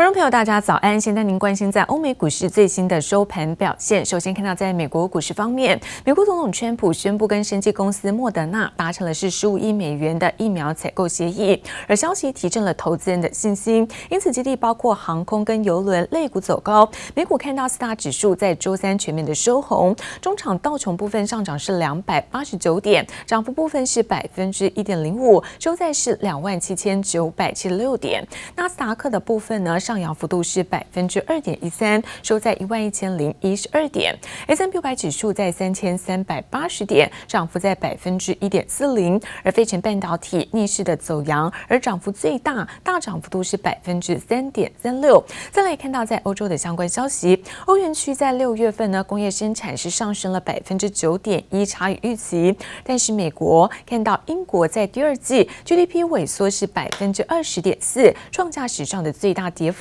观众朋友，大家早安！现在您关心在欧美股市最新的收盘表现。首先看到，在美国股市方面，美国总统川普宣布跟生技公司莫德纳达成了是十五亿美元的疫苗采购协议，而消息提振了投资人的信心，因此基地包括航空跟邮轮类股走高。美股看到四大指数在周三全面的收红，中场道琼部分上涨是两百八十九点，涨幅部分是百分之一点零五，收在是两万七千九百七十六点。纳斯达克的部分呢，上扬幅度是百分之二点一三，收在一万一千零一十二点。S&P 五百指数在三千三百八十点，涨幅在百分之一点四零。而费城半导体逆势的走扬，而涨幅最大，大涨幅度是百分之三点三六。再来看到在欧洲的相关消息，欧元区在六月份呢，工业生产是上升了百分之九点一，差于预期。但是美国看到英国在第二季 GDP 萎缩是百分之二十点四，创下史上的最大跌幅。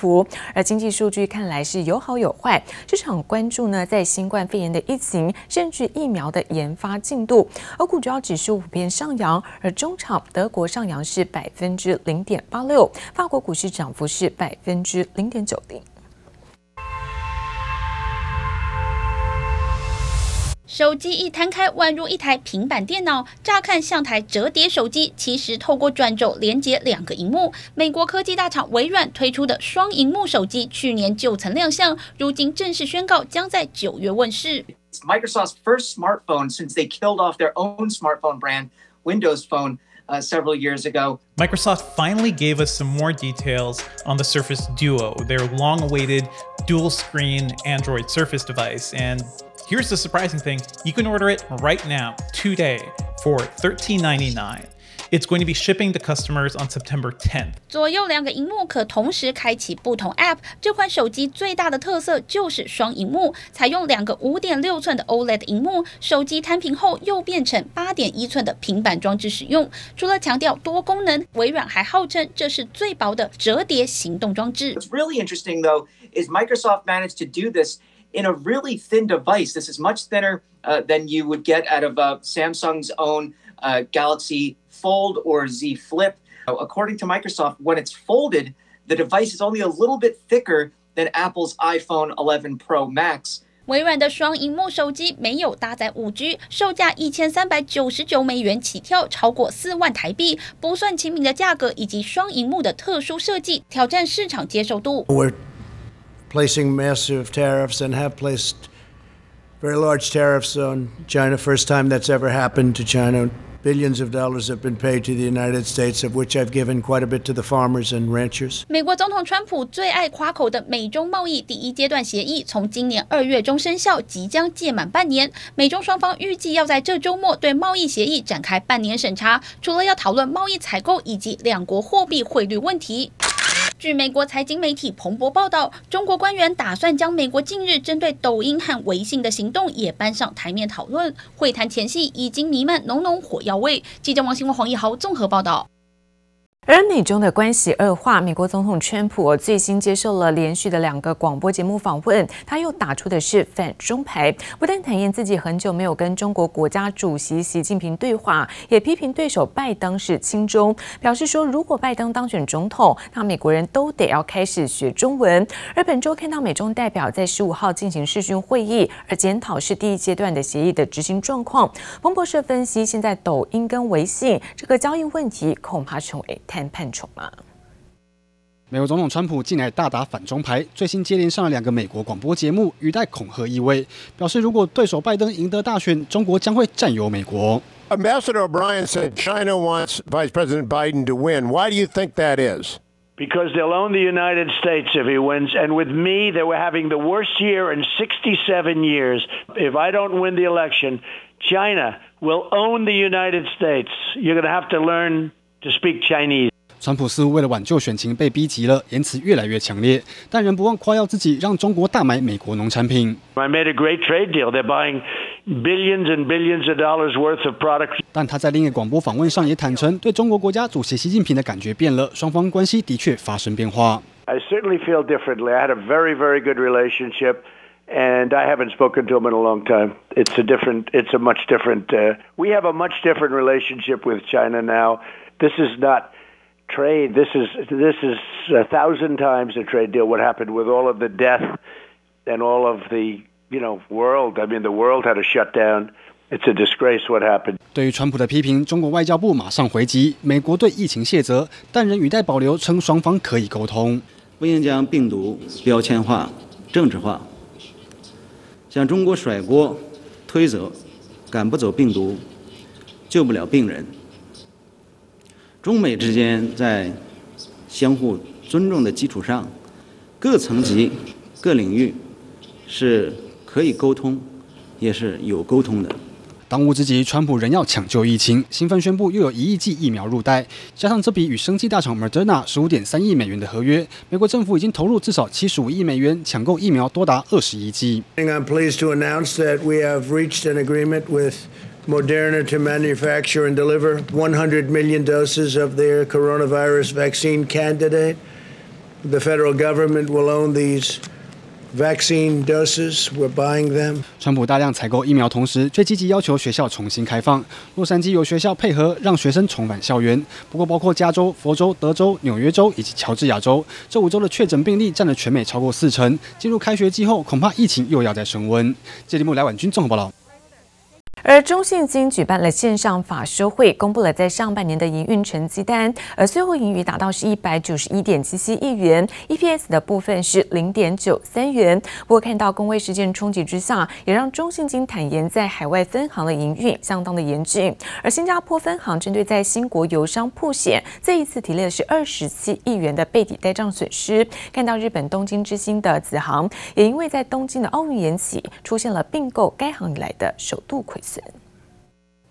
而经济数据看来是有好有坏，市场关注呢，在新冠肺炎的疫情，甚至疫苗的研发进度。而股主要指数普遍上扬，而中场德国上扬是百分之零点八六，法国股市涨幅是百分之零点九零。手机一摊开，宛如一台平板电脑。乍看像台折叠手机，其实透过转轴连接两个荧幕。美国科技大厂微软推出的双荧幕手机，去年就曾亮相，如今正式宣告将在九月问世。It's Microsoft's first smartphone since they killed off their own smartphone brand, Windows Phone, uh, several years ago. Microsoft finally gave us some more details on the Surface Duo, their long-awaited dual-screen Android Surface device, and Here's the surprising thing, you can order it right now, today, for $13.99. It's going to be shipping to customers on September 10th. 左右两个荧幕可同时开启不同 App。这款手机最大的特色就是双荧幕，采用两个五点六寸的 OLED 荧幕，手机摊平后又变成八点一寸的平板装置使用。除了强调多功能，微软还号称这是最薄的折叠行动装置。What's really interesting though is Microsoft managed to do this in a really thin device. This is much thinner uh, than you would get out of uh, Samsung's own uh, Galaxy Fold or Z Flip. According to Microsoft, when it's folded, the device is only a little bit thicker than Apple's iPhone 11 Pro Max. 微软的双荧幕手机没有搭载 5G，售价一千三百九十九美元起跳，超过四万台币，不算亲民的价格以及双荧幕的特殊设计，挑战市场接受度。 placing massive tariffs and have placed very large tariffs on China. First time that's ever happened to China. Billions of dollars have been paid to the United States, of which I've given quite a bit to the farmers and ranchers. 美国总统川普最爱夸口的美中贸易第一阶段协议，从今年二月中生效，即将届满半年。美中双方预计要在这周末对贸易协议展开半年审查，除了要讨论贸易采购以及两国货币汇率问题。据美国财经媒体彭博报道，中国官员打算将美国近日针对抖音和微信的行动也搬上台面讨论。会谈前夕已经弥漫浓浓火药味。记者王新文、黄一豪综合报道。而美中的关系恶化，美国总统川普最新接受了连续的两个广播节目访问，他又打出的是反中牌，不但坦言自己很久没有跟中国国家主席习近平对话，也批评对手拜登是亲中，表示说如果拜登当选总统，那美国人都得要开始学中文。而本周看到美中代表在十五号进行视讯会议，而检讨是第一阶段的协议的执行状况。彭博社分析，现在抖音跟微信这个交易问题恐怕成为谈判宠吗？美国总统川普近来大打反中牌，最新接连上了两个美国广播节目，语带恐吓意味，表示如果对手拜登赢得大选，中国将会占有美国。Ambassador O'Brien said China wants Vice President Biden to win. Why do you think that is? Because they'll own the United States if he wins. And with me, they were having the worst year in 67 years. If I don't win the election, China will own the United States. You're going to have to learn to speak Chinese. 川普似乎为了挽救选情被逼急了，言辞越来越强烈，但仍不忘夸耀自己让中国大买美国农产品。I made a great trade deal. They're buying billions and billions of dollars worth of products. 但他在另一个广播访问上也坦承，对中国国家主席习近平的感觉变了，双方关系的确发生变化。I certainly feel differently. I had a very, very good relationship, and I haven't spoken to him in a long time. It's a different, it's a much different. Uh, we have a much different relationship with China now. This is not. trade. This is this is a thousand times a trade deal. What happened with all of the death and all of the you know world? I mean, the world had to shut down. It's a disgrace what happened. 对于川普的批评，中国外交部马上回击，美国对疫情卸责，但仍语带保留，称双方可以沟通。不应将病毒标签化、政治化， 向中国甩锅、推责，赶不走病毒，救不了病人。中美之间在相互尊重的基础上，各层级、各领域是可以沟通，也是有沟通的。当务之急，川普仍要抢救疫情，兴奋宣布又有一亿剂疫苗入袋，加上这笔与生技大厂 Moderna 十五点三亿美元的合约，美国政府已经投入至少七十五亿美元抢购疫苗，多达二十亿剂。I'm pleased to announce that we have reached an agreement with Moderna to manufacture and deliver 100 million doses of their coronavirus vaccine candidate. The federal government will own these Vaccine doses. We're buying them. 川普大量采购疫苗，同时却积极要求学校重新开放。洛杉矶有学校配合，让学生重返校园。不过，包括加州、佛州、德州、纽约州以及乔治亚州这五州的确诊病例占了全美超过四成。进入开学季后，恐怕疫情又要再升温。这节目来晚军综合报道。而中信金举办了线上法说会，公布了在上半年的营运成绩单，而最后盈余达到是一百九十一点七七亿元，EPS 的部分是零点九三元。不过看到公卫事件冲击之下，也让中信金坦言在海外分行的营运相当的严峻。而新加坡分行针对在新国邮商曝险，这一次提列的是二十七亿元的背抵呆账损失。看到日本东京之星的子行，也因为在东京的奥运延期，出现了并购该行以来的首度亏损。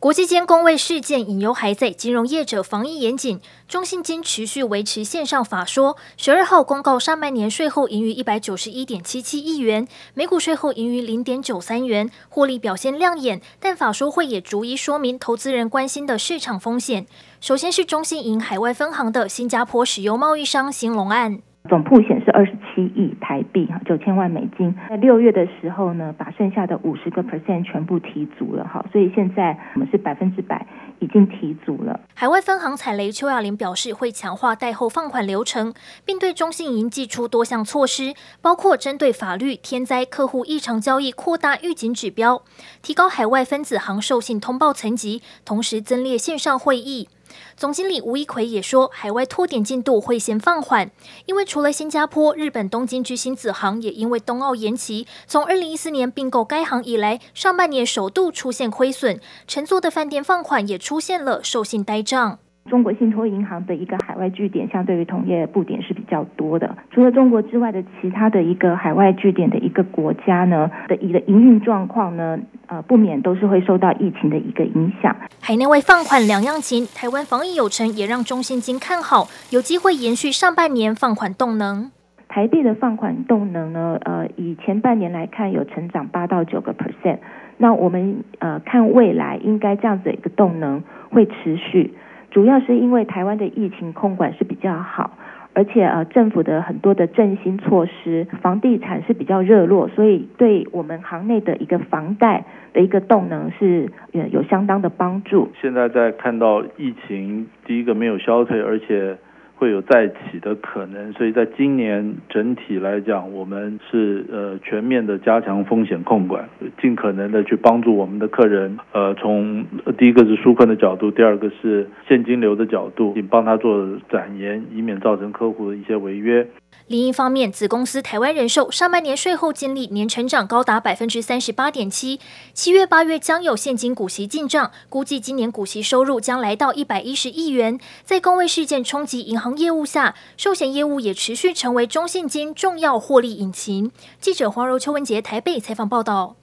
国际间公卫事件隐忧还在，金融业者防疫严谨，中信金持续维持线上法说。十二号公告上半年税后盈余一百九十一点七七亿元，每股税后盈余零点九三元，获利表现亮眼。但法说会也逐一说明投资人关心的市场风险。首先是中信银海外分行的新加坡石油贸易商兴隆案。总铺险是二十七亿台币，哈，九千万美金。在六月的时候呢，把剩下的五十个 percent 全部提足了，哈，所以现在我们是百分之百已经提足了。海外分行踩雷，邱亚玲表示会强化贷后放款流程，并对中信银祭出多项措施，包括针对法律、天灾、客户异常交易扩大预警指标，提高海外分子行授信通报层级，同时增列线上会议。总经理吴一奎也说，海外拓点进度会先放缓，因为除了新加坡、日本东京之星子航也因为冬奥延期，从二零一四年并购该行以来，上半年首度出现亏损，乘坐的饭店放款也出现了授信呆账。中国信托银行的一个海外据点，相对于同业布点是比较多的。除了中国之外的其他的一个海外据点的一个国家呢的一个营运状况呢，呃，不免都是会受到疫情的一个影响。海内外放款两样情，台湾防疫有成，也让中信金看好有机会延续上半年放款动能。台币的放款动能呢，呃，以前半年来看有成长八到九个 percent。那我们呃看未来应该这样子的一个动能会持续。主要是因为台湾的疫情控管是比较好，而且呃政府的很多的振兴措施，房地产是比较热络，所以对我们行内的一个房贷的一个动能是有相当的帮助。现在在看到疫情第一个没有消退，而且。会有再起的可能，所以在今年整体来讲，我们是呃全面的加强风险控管，尽可能的去帮助我们的客人。呃，从第一个是纾困的角度，第二个是现金流的角度，并帮他做展延，以免造成客户的一些违约。另一方面，子公司台湾人寿上半年税后净利年成长高达百分之三十八点七，七月八月将有现金股息进账，估计今年股息收入将来到一百一十亿元。在工卫事件冲击银行业务下，寿险业务也持续成为中信金重要获利引擎。记者黄柔、邱文杰台北采访报道。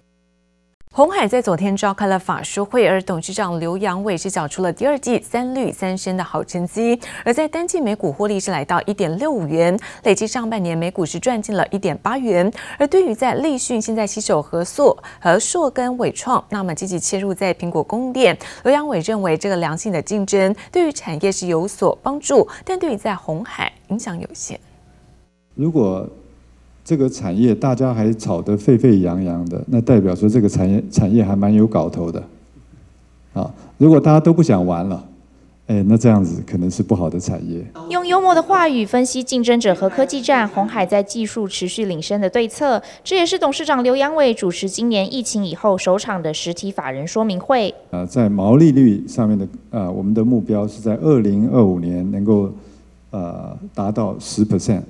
红海在昨天召开了法说会，而董事长刘扬伟是缴出了第二季三绿三升的好成绩，而在单季每股获利是来到一点六五元，累计上半年每股是赚进了一点八元。而对于在立讯现在携手合作和硕跟纬创，那么积极切入在苹果供应链，刘扬伟认为这个良性的竞争对于产业是有所帮助，但对于在红海影响有限。如果这个产业大家还吵得沸沸扬扬的，那代表说这个产业产业还蛮有搞头的，啊！如果大家都不想玩了，哎，那这样子可能是不好的产业。用幽默的话语分析竞争者和科技战，红海在技术持续领先的对策，这也是董事长刘扬伟主持今年疫情以后首场的实体法人说明会。呃，在毛利率上面的呃，我们的目标是在二零二五年能够呃达到十 percent。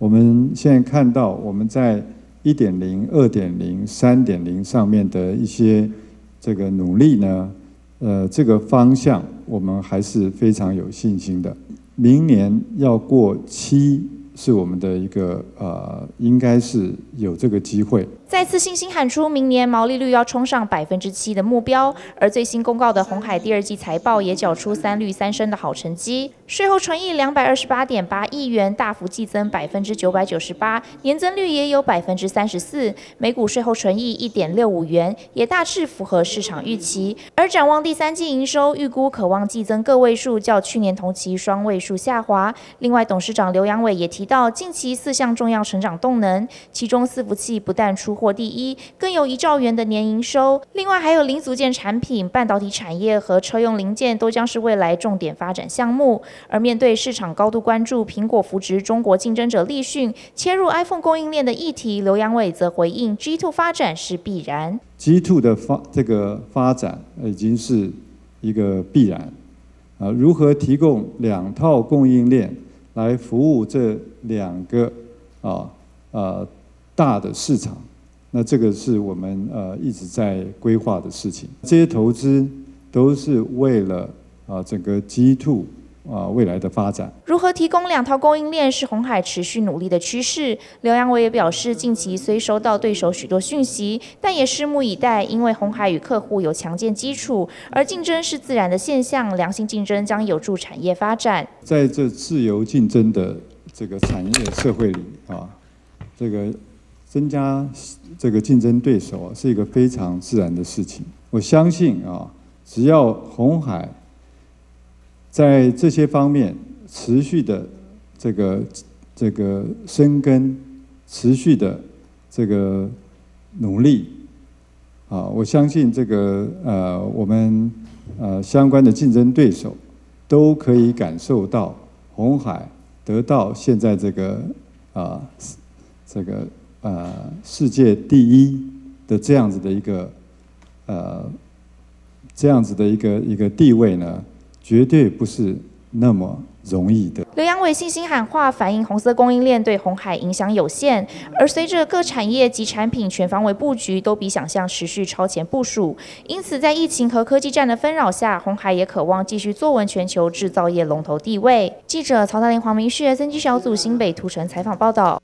我们现在看到我们在一点零、二点零、三点零上面的一些这个努力呢。呃，这个方向我们还是非常有信心的。明年要过七，是我们的一个呃，应该是有这个机会。再次信心喊出明年毛利率要冲上百分之七的目标，而最新公告的鸿海第二季财报也缴出三绿三升的好成绩，税后纯益两百二十八点八亿元，大幅季增百分之九百九十八，年增率也有百分之三十四，每股税后纯益一点六五元，也大致符合市场预期。而展望第三季营收，预估可望季增个位数，较去年同期双位数下滑。另外，董事长刘阳伟也提到，近期四项重要成长动能，其中伺服器不但出获第一，更有一兆元的年营收。另外还有零组件产品、半导体产业和车用零件都将是未来重点发展项目。而面对市场高度关注苹果扶植中国竞争者立讯切入 iPhone 供应链的议题，刘扬伟则回应：G2 发展是必然。G2 的发这个发展已经是一个必然。啊，如何提供两套供应链来服务这两个啊呃大的市场？那这个是我们呃一直在规划的事情，这些投资都是为了啊整个 G Two 啊未来的发展。如何提供两套供应链是红海持续努力的趋势。刘扬伟也表示，近期虽收到对手许多讯息，但也拭目以待，因为红海与客户有强健基础，而竞争是自然的现象，良性竞争将有助产业发展。在这自由竞争的这个产业社会里啊，这个。增加这个竞争对手啊，是一个非常自然的事情。我相信啊，只要红海在这些方面持续的这个这个深耕，持续的这个努力啊，我相信这个呃，我们呃相关的竞争对手都可以感受到红海得到现在这个啊这个。呃，世界第一的这样子的一个呃，这样子的一个一个地位呢，绝对不是那么容易的。刘阳伟信心喊话，反映红色供应链对红海影响有限，而随着各产业及产品全方位布局，都比想象持续超前部署。因此，在疫情和科技战的纷扰下，红海也渴望继续坐稳全球制造业龙头地位。记者曹大林、黄明旭，三 G 小组新北图城采访报道。